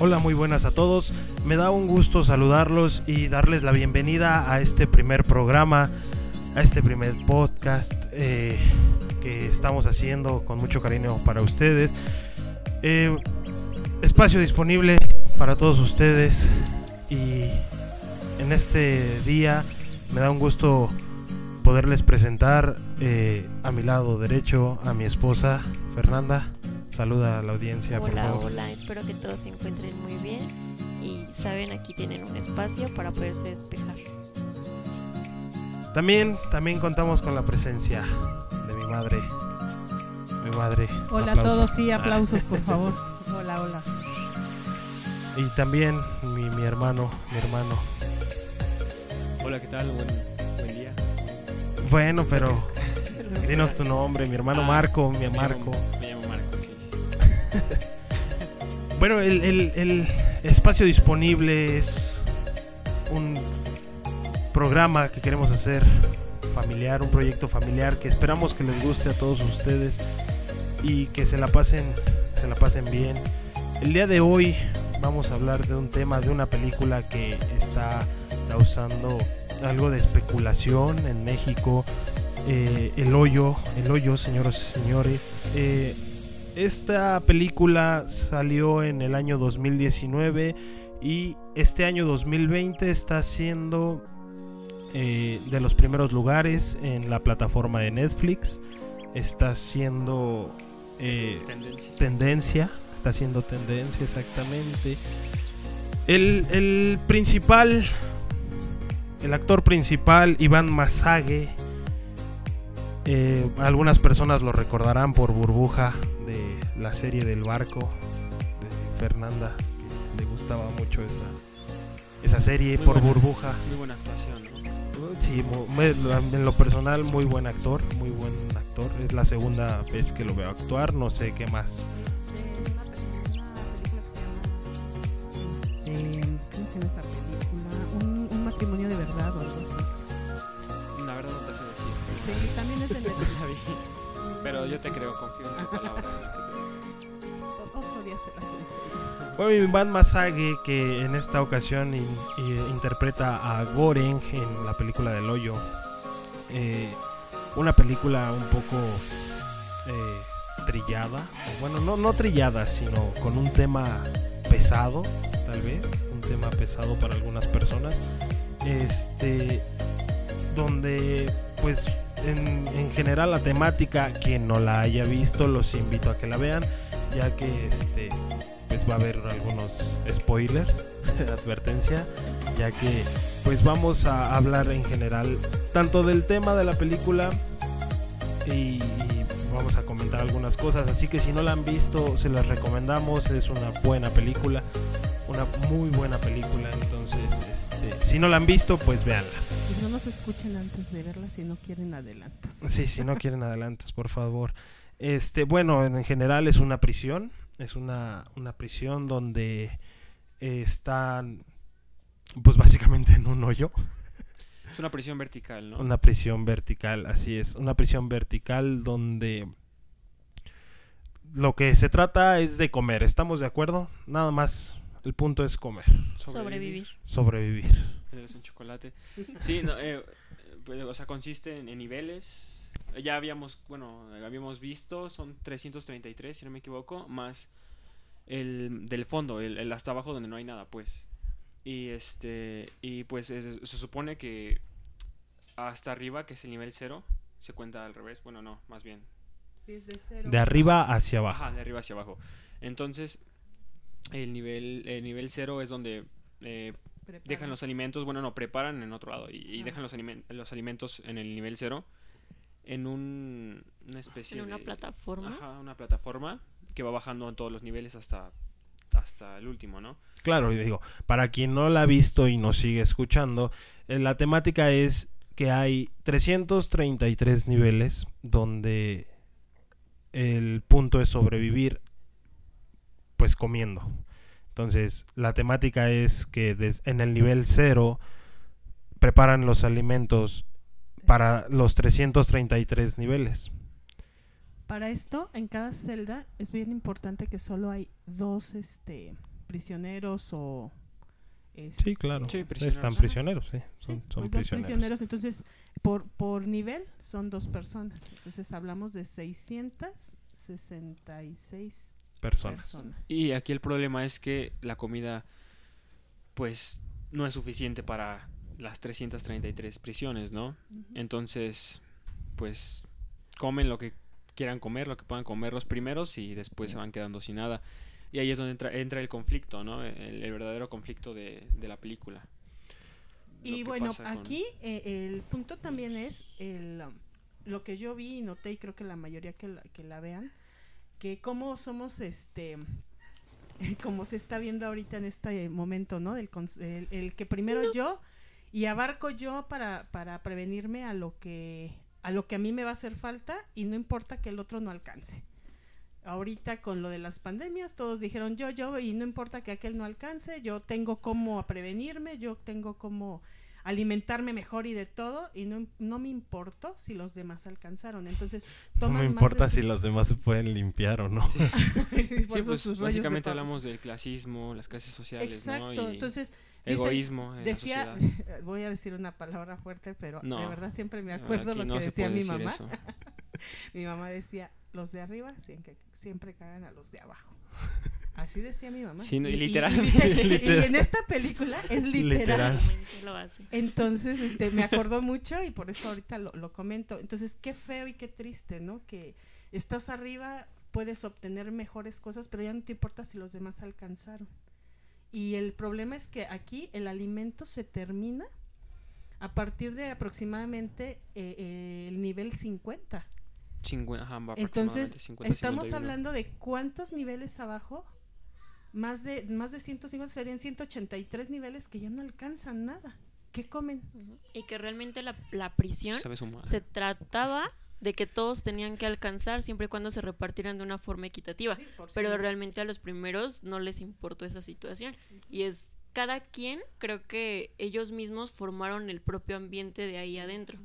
Hola, muy buenas a todos. Me da un gusto saludarlos y darles la bienvenida a este primer programa, a este primer podcast eh, que estamos haciendo con mucho cariño para ustedes. Eh, espacio disponible para todos ustedes y en este día me da un gusto poderles presentar eh, a mi lado derecho a mi esposa Fernanda. Saluda a la audiencia, por Hola, favor. hola, espero que todos se encuentren muy bien y saben, aquí tienen un espacio para poderse despejar. También, también contamos con la presencia de mi madre. Mi madre. Hola a todos, sí, aplausos por favor. Hola, hola. Y también mi, mi hermano, mi hermano. Hola, ¿qué tal? Buen, buen día. Bueno, pero dinos tu nombre, mi hermano Ah, Marco, mi Marco. Bueno, el, el- espacio disponible es un programa que queremos hacer familiar, un proyecto familiar que esperamos que les guste a todos ustedes y que se la pasen, se la pasen bien. El día de hoy vamos a hablar de un tema, de una película que está causando algo de especulación en México. Eh, el hoyo, el hoyo, señoras y señores. Eh, esta película salió en el año 2019 y este año 2020 está siendo eh, de los primeros lugares en la plataforma de Netflix. Está siendo eh, Tendencia. tendencia, está siendo tendencia exactamente. El, el principal, el actor principal, Iván Masague, eh, algunas personas lo recordarán por Burbuja la serie del barco de Fernanda, que le gustaba mucho esa, esa serie Muy por buena. Burbuja. Muy buena actuación, ¿no? Sí, en lo personal muy buen actor, muy buen actor. Es la segunda vez que lo veo actuar, no sé qué más. Eh. Un, matrimonio de verdad o algo así. La verdad no te sé decir. Sí, también es de Netflix. La vi. Pero yo te creo, confío en tu palabra. Otro día se las enseño. Bueno, Iván Masage, que en esta ocasión in- i- interpreta a Goreng en la película del hoyo. Eh, una película un poco eh, trillada. Bueno, no, no trillada, sino con un tema pesado, tal vez. Un tema pesado para algunas personas. Este. Donde, pues, en, en general la temática, quien no la haya visto, los invito a que la vean. Ya que este pues va a haber algunos spoilers, advertencia, ya que pues vamos a hablar en general tanto del tema de la película y, y vamos a comentar algunas cosas, así que si no la han visto se las recomendamos, es una buena película, una muy buena película, entonces este, si no la han visto pues véanla. No nos escuchen antes de verla si no quieren adelantos. Sí, si no quieren adelantos, por favor. Este, bueno, en general es una prisión, es una, una prisión donde eh, están, pues básicamente en un hoyo, Es una prisión vertical, ¿no? una prisión vertical, así es, una prisión vertical donde lo que se trata es de comer, ¿estamos de acuerdo? Nada más, el punto es comer, Sobrevivir. sobrevivir. Es un chocolate. Sí, no, eh, pues, o sea, consiste en, en niveles. Ya habíamos, bueno, habíamos visto, son 333, si no me equivoco, más el del fondo, el, el hasta abajo donde no hay nada, pues. Y este, y pues es- se supone que hasta arriba, que es el nivel cero, se cuenta al revés. Bueno, no, más bien. Sí, es de cero. De arriba hacia abajo. Ajá, de arriba hacia abajo. Entonces, el nivel, el nivel cero es donde eh, dejan los alimentos, bueno, no, preparan en otro lado y, y Ah. dejan los, los alimentos en el nivel cero en un, una especie En una de... plataforma. Ajá, una plataforma que va bajando en todos los niveles hasta, hasta el último, ¿no? Claro, y digo, para quien no la ha visto y nos sigue escuchando, eh, la temática es que hay 333 niveles donde el punto es sobrevivir pues comiendo. Entonces, la temática es que des- en el nivel 0 preparan los alimentos para los 333 niveles. Para esto, en cada celda es bien importante que solo hay dos este, prisioneros o... este, Sí, claro. Sí, Están prisioneros. sí. Sí, Son, son pues dos prisioneros. prisioneros. Entonces, por, por nivel son dos personas. Entonces, hablamos de 666 Personas. personas. Y aquí el problema es que la comida, pues, no es suficiente para las 333 prisiones, ¿no? Entonces, pues, comen lo que quieran comer, lo que puedan comer los primeros y después se van quedando sin nada. Y ahí es donde entra, entra el conflicto, ¿no? El, el verdadero conflicto de, de la película. Y bueno, con- aquí eh, el punto también es el, lo que yo vi y noté, y creo que la mayoría que la, que la vean, que cómo somos, este, como se está viendo ahorita en este momento, ¿no? Del el, el que primero yo y abarco yo para, para prevenirme a lo que a lo que a mí me va a hacer falta y no importa que el otro no alcance. Ahorita con lo de las pandemias, todos dijeron yo, yo, y no importa que aquel no alcance, yo tengo cómo prevenirme, yo tengo cómo alimentarme mejor y de todo, y no, no me importó si los demás alcanzaron. Entonces, No toman me más importa si los demás se pueden limpiar o no. Sí, pues sus rollos de básicamente hablamos del clasismo, las clases sociales, Exacto, ¿no? Y entonces dice- egoísmo en decía, la sociedad. voy a decir una palabra fuerte, pero No. de verdad siempre me No, acuerdo lo no que decía mi mamá. Mi mamá decía, los de arriba siempre, siempre cagan a los de abajo. Así decía mi mamá. Sí, no, y y, literal. y- en esta película es literal. Literal. Realmente lo hace. Entonces, este, me acordó mucho y por eso ahorita lo, lo comento. Entonces, qué feo y qué triste, ¿no? Que estás arriba, puedes obtener mejores cosas, pero ya no te importa si los demás alcanzaron. Y el problema es que aquí el alimento se termina a partir de aproximadamente eh, eh, el nivel 50. Chingüe- ajá, va Entonces, aproximadamente 50, estamos 51. hablando de cuántos niveles abajo, más de, más de 150 serían 183 niveles que ya no alcanzan nada. ¿Qué comen? Y que realmente la, la prisión se trataba de que todos tenían que alcanzar siempre y cuando se repartieran de una forma equitativa. Pero realmente a los primeros no les importó esa situación. Y es cada quien, creo que ellos mismos formaron el propio ambiente de ahí adentro.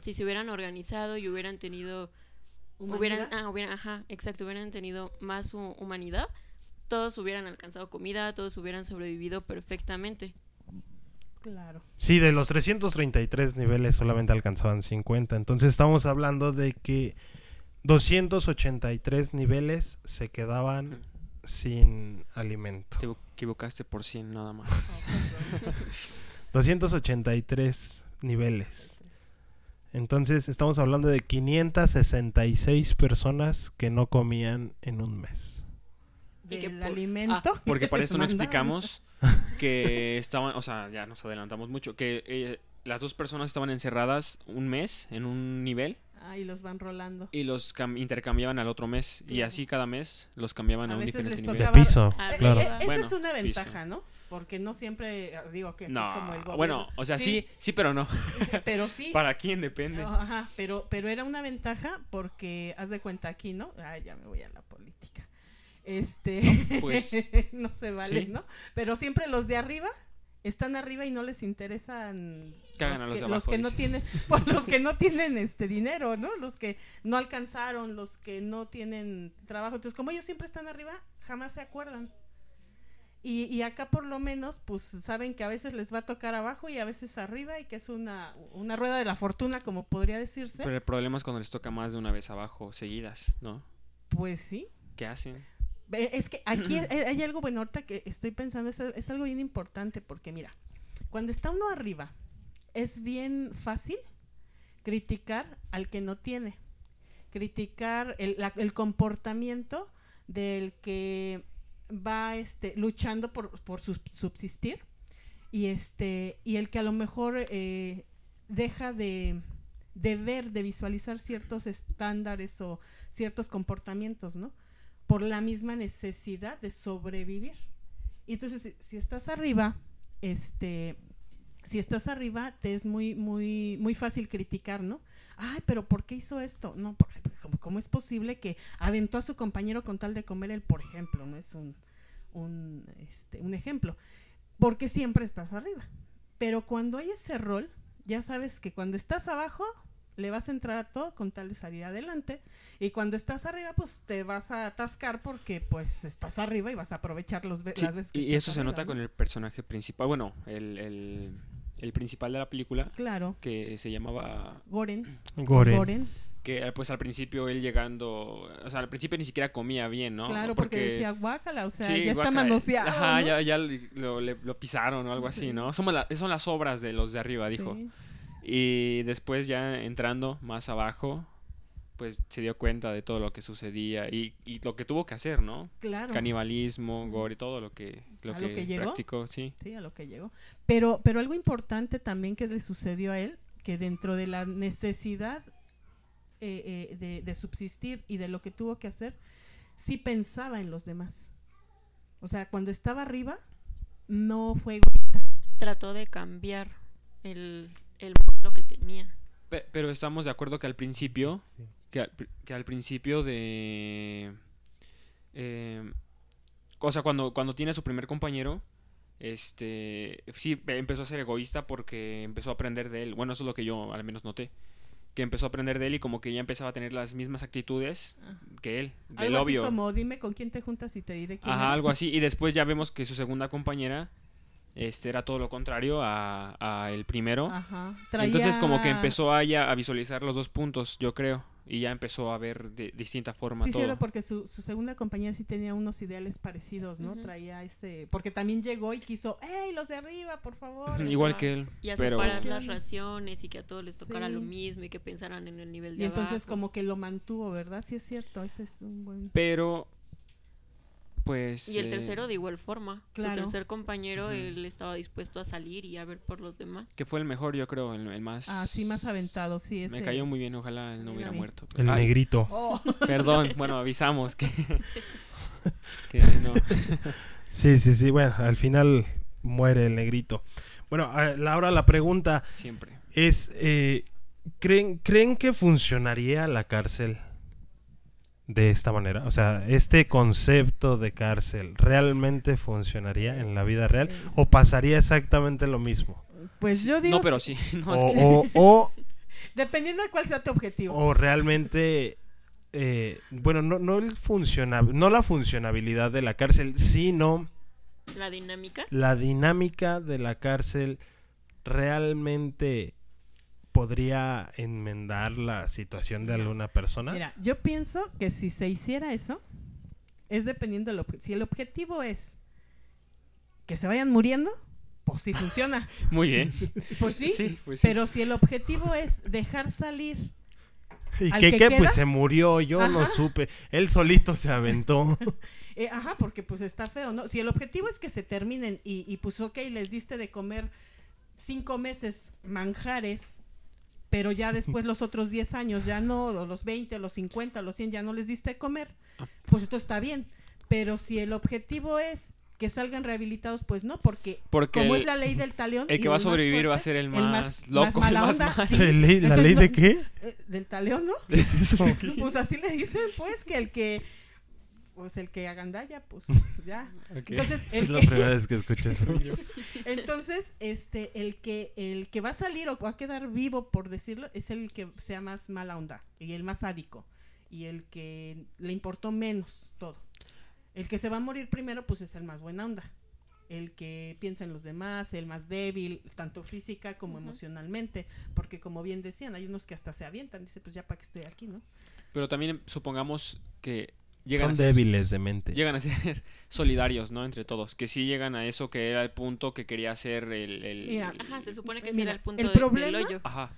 Si se hubieran organizado y hubieran tenido, hubieran, ah, hubieran, ajá, exacto, hubieran tenido más hu- humanidad, todos hubieran alcanzado comida, todos hubieran sobrevivido perfectamente. Claro. Sí, de los 333 niveles solamente alcanzaban 50. Entonces estamos hablando de que 283 niveles se quedaban sin alimento. Te equivocaste por 100 nada más. 283 niveles. Entonces estamos hablando de 566 personas que no comían en un mes. Y Del que por- alimento. Ah, porque para esto no explicamos que estaban, o sea, ya nos adelantamos mucho, que eh, las dos personas estaban encerradas un mes en un nivel Ah, y los van rolando. y los cam- intercambiaban al otro mes y así cada mes los cambiaban a, A un veces diferente les nivel. Piso, Ah, Eh, claro. eh, esa Bueno, es una piso. ventaja, ¿no? Porque no siempre digo que No, como el gobierno. bueno, o sea, sí, sí, pero no. pero sí. ¿Para quién depende? No, Ajá, pero, pero era una ventaja porque haz de cuenta aquí, ¿no? Ay, ya me voy a la política. Este, pues, no se vale, sí. ¿no? Pero siempre los de arriba están arriba y no les interesan Cagan a los que, los abajo, que no tienen, pues, los que no tienen este dinero, ¿no? Los que no alcanzaron, los que no tienen trabajo. Entonces, como ellos siempre están arriba, jamás se acuerdan. Y, y acá por lo menos, pues saben que a veces les va a tocar abajo y a veces arriba y que es una, una rueda de la fortuna, como podría decirse. Pero el problema es cuando les toca más de una vez abajo, seguidas, ¿no? Pues sí. ¿Qué hacen? Es que aquí hay, algo, bueno, ahorita que estoy pensando, es, es algo bien importante porque mira, cuando está uno arriba, es bien fácil criticar al que no tiene, criticar el, la- el comportamiento del que va este, luchando por, por subsistir y, este, y el que a lo mejor eh, deja de, de ver, de visualizar ciertos estándares o ciertos comportamientos, ¿no? Por la misma necesidad de sobrevivir. Y entonces, si, estás arriba, este, si estás arriba, te es muy, muy, muy fácil criticar, ¿no? Ay, pero ¿por qué hizo esto? No, por- ¿cómo, cómo es posible que aventó a su compañero con tal de comer él, por ejemplo? No es un, un, este, un ejemplo. Porque siempre estás arriba. Pero cuando hay ese rol, ya sabes que cuando estás abajo, le vas a entrar a todo con tal de salir adelante. Y cuando estás arriba, pues te vas a atascar porque pues estás arriba y vas a aprovechar los ve- Sí, las veces que y estás eso se arriba, nota ¿no? con el personaje principal, bueno, el, el, el principal de la película, Claro, que se llamaba Goren. Goren. Goren. que eh, pues al principio él llegando, o sea, al principio ni siquiera comía bien, ¿no? Claro, porque, decía guácala, o sea, Sí, ya está manoseado. Ajá, ¿no? ya, ya lo, le- lo pisaron o algo así, Sí. ¿no? Somos la- son las obras de los de arriba, dijo. Y después ya entrando más abajo, pues se dio cuenta de todo lo que sucedía y, y lo que tuvo que hacer, ¿no? Claro. Canibalismo, gore, todo lo que, lo ¿A lo que, que llegó? practicó, sí. Sí, a lo que llegó. Pero, pero algo importante también que le sucedió a él, que dentro de la necesidad eh, eh, de, de subsistir y de lo que tuvo que hacer, sí pensaba en los demás. O sea, cuando estaba arriba, no fue egoísta. Trató de cambiar el, el modelo que tenía. Pe- pero estamos de acuerdo que al principio, Sí. que, al, pri- que al principio de... eh, o sea, cuando, cuando tiene a su primer compañero, este, sí, pe- empezó a ser egoísta porque empezó a aprender de él. Bueno, eso es lo que yo al menos noté. Que empezó a aprender de él y como que ya empezaba a tener las mismas actitudes que él, del Algo así obvio. como, dime con quién te juntas y te diré quién Ajá, eres". algo así. Y después ya vemos que su segunda compañera este, era todo lo contrario a, a el primero. Ajá. Entonces como que Traía- empezó a, ya a visualizar los dos puntos, yo creo. Y ya empezó a ver de distinta forma Sí, todo. cierto, porque su, su segunda compañera sí tenía unos ideales parecidos, ¿no? Traía ese... Porque también llegó y quiso, ¡Ey, los de arriba, por favor! Igual que él. Y a pero separar las Sí. raciones y que a todos les tocara Sí. lo mismo y que pensaran en el nivel de Y entonces abajo. como que lo mantuvo, ¿verdad? Sí es cierto, ese es un buen... Pero, pues... Y el eh, tercero de igual forma. Claro. Su tercer compañero, él estaba dispuesto a salir y a ver por los demás. Que fue el mejor, yo creo, el, el más... Ah, sí, más aventado, sí. Ese... Me cayó muy bien, ojalá él no hubiera muerto. El Ay, negrito. Oh, Perdón, bueno, avisamos que... que no. Sí, sí, sí. Bueno, al final muere el negrito. Bueno, a- la- ahora la pregunta Siempre. es, eh, ¿creen, ¿creen que funcionaría la cárcel de esta manera? O sea, ¿este concepto de cárcel realmente funcionaría en la vida real? ¿O pasaría exactamente lo mismo? pues yo digo, No, pero sí. No, es O, que- o, o, dependiendo de cuál sea tu objetivo. o realmente... eh, bueno, no, no, el funciona, no la funcionabilidad de la cárcel, sino La dinámica. la dinámica de la cárcel realmente podría enmendar la situación de alguna persona. Mira, yo pienso que si se hiciera eso, es dependiendo del objetivo. Si el objetivo es que se vayan muriendo, pues sí funciona. Muy bien. Pues sí. Sí, pues sí. Pero si el objetivo es dejar salir ¿Y al qué que queda- Pues se murió, yo no Ajá. supe. Él solito se aventó. Eh, ajá, porque pues está feo, ¿no? Si el objetivo es que se terminen y, y pues ok, les diste de comer cinco meses manjares, pero ya después los otros 10 años ya no, o los 20, o los 50, o los 100 ya no les diste de comer, pues esto está bien. Pero si el objetivo es que salgan rehabilitados, pues no, porque, Porque como el- es la ley del talión... el que va a más sobrevivir va a ser el el más, más- loco, más el más onda, mal. sí. ¿La ley, la Entonces ley no- de qué? eh, del talión, ¿no? ¿Qué es eso? Pues así le dicen, pues, que el que... Pues el que agandalla, pues ya. Entonces, el Es la que, primera vez que escucho eso. entonces, este, el que, el que va a salir o va a quedar vivo, por decirlo, es el que sea más mala onda y el más sádico y el que le importó menos todo. El que se va a morir primero, pues es el más buena onda. El que piensa en los demás, el más débil, tanto física como emocionalmente. Porque como bien decían, hay unos que hasta se avientan. Dice, pues ya para que estoy aquí, ¿no? Pero también supongamos que llegan Son a ser, débiles de mente. llegan a ser solidarios, ¿no? Entre todos. Que sí llegan a eso que era el punto que quería hacer el... el- Mira. Ajá, se supone que ese Mira, era el punto el de- problema- del hoyo. Ajá.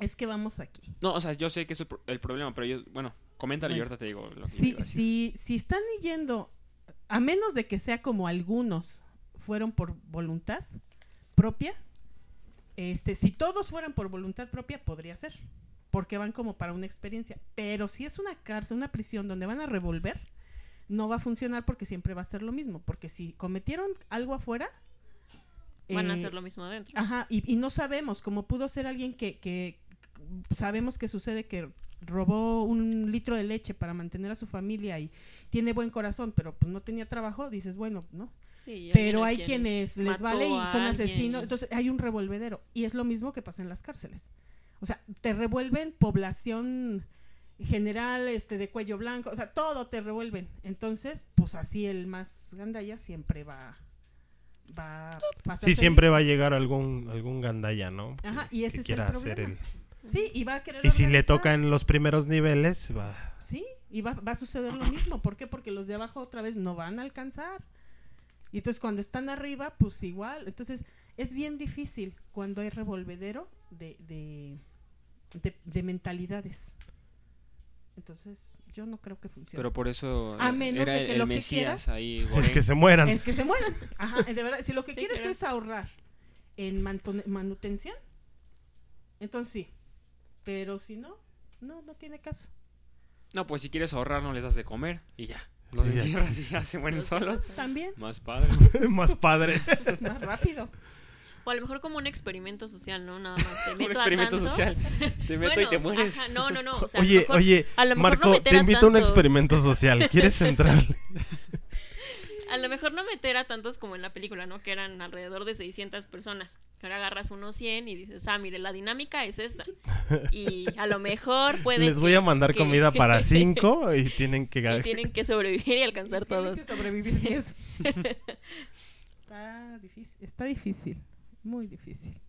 Es que vamos aquí. No, o sea, yo sé que es el, pro- el problema, pero yo... Bueno, coméntale y Bueno. ahorita te digo lo que si, si, si están yendo, a menos de que sea como algunos fueron por voluntad propia, este, si todos fueran por voluntad propia, podría ser, porque van como para una experiencia. Pero si es una cárcel, una prisión donde van a revolver, no va a funcionar porque siempre va a ser lo mismo. Porque si cometieron algo afuera, Van a eh, hacer lo mismo adentro. Ajá, y, y no sabemos, como pudo ser alguien que, que sabemos que sucede que robó un litro de leche para mantener a su familia y tiene buen corazón, pero pues no tenía trabajo, dices, bueno, ¿no? Sí, Pero hay quien quienes les vale y son asesinos, y- entonces hay un revolvedero y es lo mismo que pasa en las cárceles. O sea, te revuelven población general, este, de cuello blanco, o sea, todo te revuelven. Entonces, pues así el más gandaya siempre va, va a pasar Sí, siempre va a llegar algún, algún gandaya, ¿no? Que- Ajá, y ese que es quiera el hacer problema. el... Sí, y va a querer Y si le toca en los primeros niveles, va... Sí, y va, va a suceder lo mismo. ¿Por qué? Porque los de abajo otra vez no van a alcanzar. Y entonces cuando están arriba, pues igual. Entonces es bien difícil cuando hay revolvedero de, de, de, de mentalidades. Entonces yo no creo que funcione. Pero por eso A menos era de el, que el lo que quieras- ahí. Es que se mueran. es que se mueran. Ajá, de verdad. Si lo que Sí, quieres es ahorrar en manutención, entonces sí. Pero si no, no, no tiene caso. No, pues si quieres ahorrar no les das de comer y ya. Los encierras y ya se mueren solos. También, Más padre. Más padre. más rápido. O a lo mejor como un experimento social, ¿no? Nada más. Te Un meto experimento a social. Te meto y te mueres. ajá, no, no, no. o sea, a lo Oye, mejor- oye, a lo mejor Marco, te invito a un experimento social. ¿Quieres entrar? A lo mejor no meter a tantos como en la película, ¿no? Que eran alrededor de 600 personas. Ahora agarras unos 100 y dices, ah, mire, la dinámica es esta. Y a lo mejor puede Les voy que- a mandar que- comida para cinco y tienen que... y tienen que sobrevivir y alcanzar todos. que sobrevivir 10. está difícil, está difícil, muy difícil.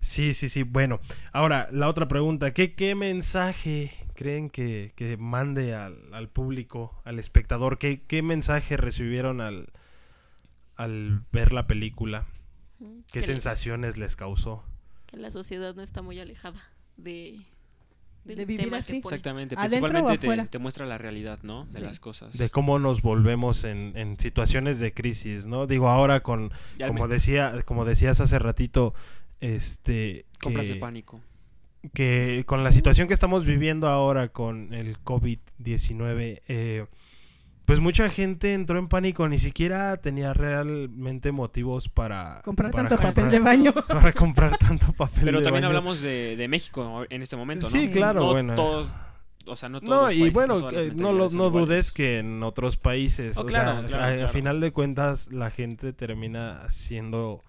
Sí, sí, sí. Bueno, ahora la otra pregunta. ¿Qué, qué mensaje creen que, que mande al, al público, al espectador? ¿Qué, qué mensaje recibieron al, al ver la película? ¿Qué que, sensaciones les causó? que la sociedad no está muy alejada de, del De vivir tema así. que pone. Exactamente. ¿Adentro o Principalmente te, te muestra la realidad, ¿no? De Sí. las cosas. De cómo nos volvemos en, en situaciones de crisis, ¿no? Digo, ahora con, como me- decía, como decías hace ratito, este... compras de que- pánico. que con la situación que estamos viviendo ahora con el COVID-19, eh, pues mucha gente entró en pánico, ni siquiera tenía realmente motivos para Comprar para tanto papel de baño. Para comprar tanto papel Pero de también baño. hablamos de, de México en este momento, ¿no? Sí, claro, no bueno. todos, o sea, no todos No, los y bueno, eh, no, lo- iguales. dudes que en otros países, Oh, o claro, sea, claro, a, final de cuentas la gente termina siendo,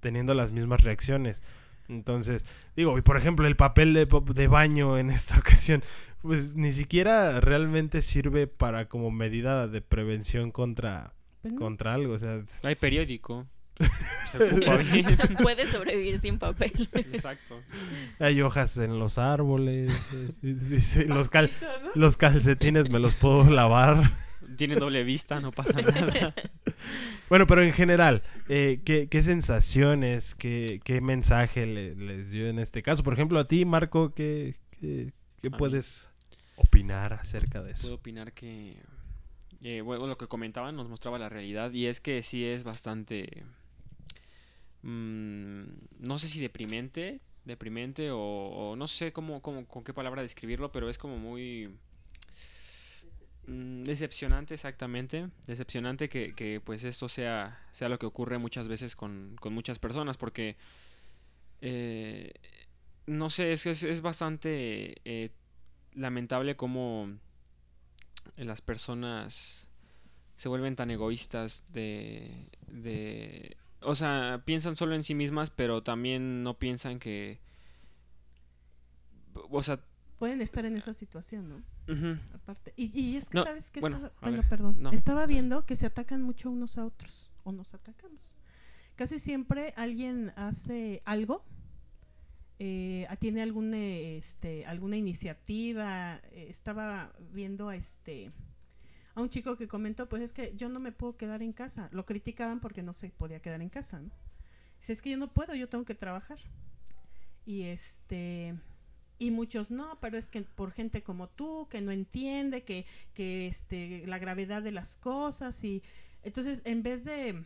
teniendo las mismas reacciones. Entonces, digo, y por ejemplo, el papel de, de baño en esta ocasión, pues ni siquiera realmente sirve para como medida de prevención contra, Pues no. contra algo. O sea, Hay periódico. Se ocupa bien. Puede sobrevivir sin papel. Exacto. hay hojas en los árboles, eh, dice, los, cal- los calcetines me los puedo lavar. Tiene doble vista, no pasa nada. Bueno, pero en general, eh, ¿qué, qué sensaciones, qué, qué mensaje le- les dio en este caso? Por ejemplo, a ti, Marco, ¿qué, qué, qué A mí. puedes opinar acerca de Puedo eso? opinar que, eh, bueno, lo que comentaban nos mostraba la realidad y es que sí es bastante, mm, no sé si deprimente, deprimente o, o no sé cómo, cómo, con qué palabra describirlo, pero es como muy mm, decepcionante exactamente, decepcionante que, que, pues esto sea, sea lo que ocurre muchas veces con, con muchas personas porque eh, no sé, es, es, es bastante eh, lamentable cómo las personas se vuelven tan egoístas de, de o sea, piensan solo en sí mismas, pero también no piensan que o sea, Pueden estar en esa situación, ¿no? Aparte. Y, y es que, No, ¿sabes qué? bueno, estaba, a bueno, ver, perdón. no, estaba está bien. viendo que se atacan mucho unos a otros. O nos atacamos. Casi siempre alguien hace algo. Eh, tiene alguna, este, alguna iniciativa. eh, estaba viendo a este a un chico que comentó, pues es que yo no me puedo quedar en casa. Lo criticaban porque no se podía quedar en casa, ¿no? Dice, es que yo no puedo, yo tengo que trabajar. Y este y muchos no, pero es que por gente como tú que no entiende que que este la gravedad de las cosas y entonces en vez de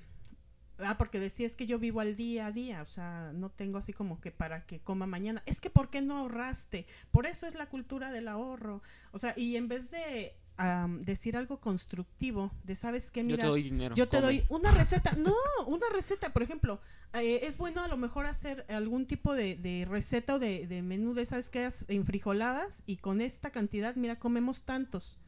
ah porque decía es que yo vivo al día a día, o sea, no tengo así como que para que coma mañana. Es que ¿por qué no ahorraste? Por eso es la cultura del ahorro. O sea, y en vez de am, decir algo constructivo, de sabes qué, yo mira, te doy dinero. yo te come". doy una receta, no, una receta, por ejemplo, eh, es bueno a lo mejor hacer algún tipo de, de receta o de, de menú de, ¿sabes qué? En frijoladas y con esta cantidad, mira, comemos tantos,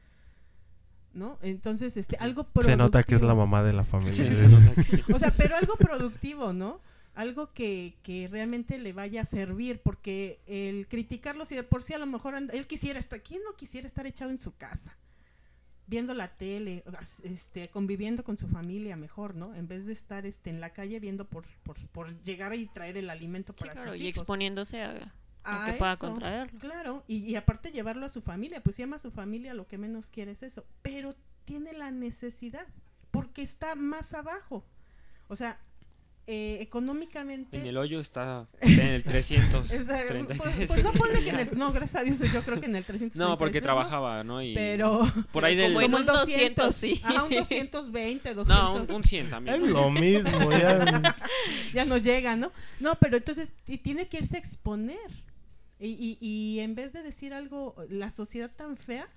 ¿no? Entonces, este, algo Se nota que es la productivo. mamá de la familia. Sí, se nota que- O sea, pero algo productivo, ¿no? algo que, que realmente le vaya a servir, porque el criticarlo, si de por sí a lo mejor anda- él quisiera estar, ¿quién no quisiera estar echado en su casa? Viendo la tele, este, conviviendo con su familia mejor, ¿no? En vez de estar este, en la calle viendo por, por, por llegar y traer el alimento Sí, para claro, sus y exponiéndose a, a que pueda eso, contraerlo. Claro, y, y aparte llevarlo a su familia, pues si ama a su familia, lo que menos quiere es eso, pero tiene la necesidad, porque está más abajo. O sea, eh, económicamente... En el hoyo está en el es- 333. pues, pues no ponle que en el, no, gracias a Dios, yo creo que en el 300. No, porque trabajaba, ¿no? Y Pero por ahí del... Como en un el 200, sí. Ajá, un 220, 200. No, un, un 100 Es también. lo mismo, ya. ya no llega, ¿no? No, pero entonces y tiene que irse a exponer. Y, y, y en vez de decir algo, la sociedad tan fea,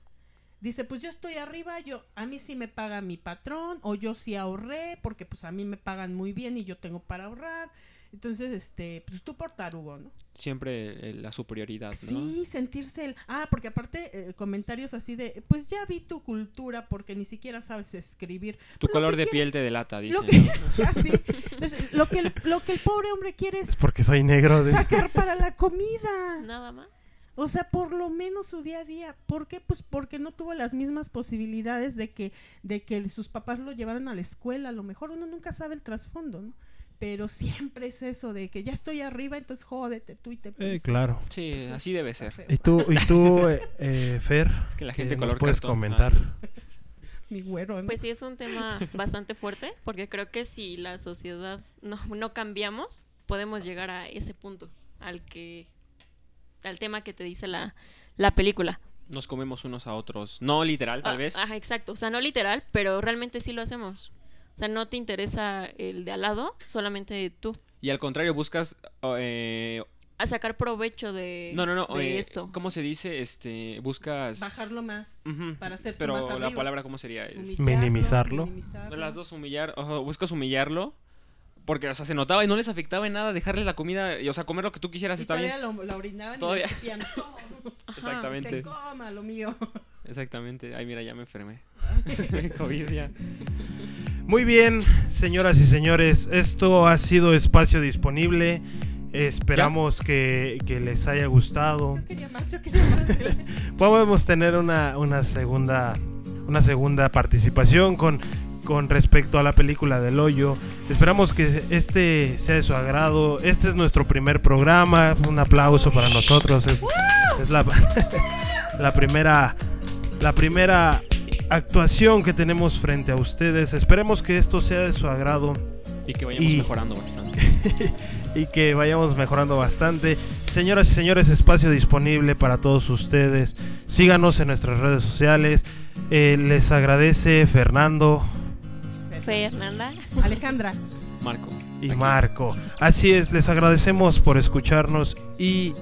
dice, pues yo estoy arriba, yo a mí sí me paga mi patrón, o yo sí ahorré, porque pues a mí me pagan muy bien y yo tengo para ahorrar. Entonces, este, pues tú por tarugo, ¿no? Siempre eh, la superioridad, ¿no? Sí, sentirse el... Ah, porque aparte eh, comentarios así de, pues ya vi tu cultura porque ni siquiera sabes escribir. Tu lo color de quiere- piel te delata, Lo dicen. que, ¿no? así. Entonces, lo, que el, lo que el pobre hombre quiere Es es porque soy negro. de- sacar para la comida. Nada más. O sea, por lo menos su día a día. ¿Por qué? Pues porque no tuvo las mismas posibilidades de que, de que sus papás lo llevaran a la escuela. A lo mejor uno nunca sabe el trasfondo, ¿no? Pero siempre es eso de que ya estoy arriba, entonces jódete tú y te Eh, claro. Sí, así debe ser. ¿Y tú, y tú eh, eh, Fer? Es que la ¿qué gente color puedes cartón, comentar? ah. Mi güero, ¿no? Pues sí, es un tema bastante fuerte, porque creo que si la sociedad no, no cambiamos, podemos llegar a ese punto, al que al tema que te dice la, la película. Nos comemos unos a otros. No literal, tal Ah, vez. Ajá, exacto. O sea, no literal, pero realmente sí lo hacemos. O sea, no te interesa el de al lado, solamente tú. Y al contrario, buscas... eh, A sacar provecho de, no, no, no. de eh, eso. ¿Cómo se dice? Este, buscas... Bajarlo más Ujú, para hacerte Pero más la arriba. palabra, ¿cómo sería? Es- Minimizarlo. minimizarlo. Las dos humillar, ojo, buscas humillarlo. Porque, o sea, se notaba y no les afectaba en nada dejarles la comida, y, o sea, comer lo que tú quisieras Y está bien. todavía lo, lo orinaban Todavía. y. Exactamente. Se coma lo mío. Exactamente. Ay, mira, ya me enfermé. COVID ya. Muy bien, señoras y señores, esto ha sido espacio disponible. Esperamos que, que les haya gustado. Yo quería más, yo quería más. Podemos tener una, una segunda una segunda participación con, con respecto a la película del hoyo. Esperamos que este sea de su agrado. Este es nuestro primer programa. Un aplauso para nosotros. Es, es la, la primera la primera actuación que tenemos frente a ustedes. Esperemos que esto sea de su agrado Y que vayamos Y- mejorando bastante. y que vayamos mejorando bastante. Señoras y señores, espacio disponible para todos ustedes. Síganos en nuestras redes sociales. Eh, les agradece Fernando Fernanda. Alejandra. Marco. y Aquí. Marco. Así es, les agradecemos por escucharnos y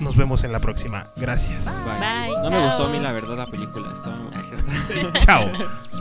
nos vemos en la próxima. Gracias. Bye. Bye, No me gustó a mí la verdad la película. Estaba... Ah. Chao.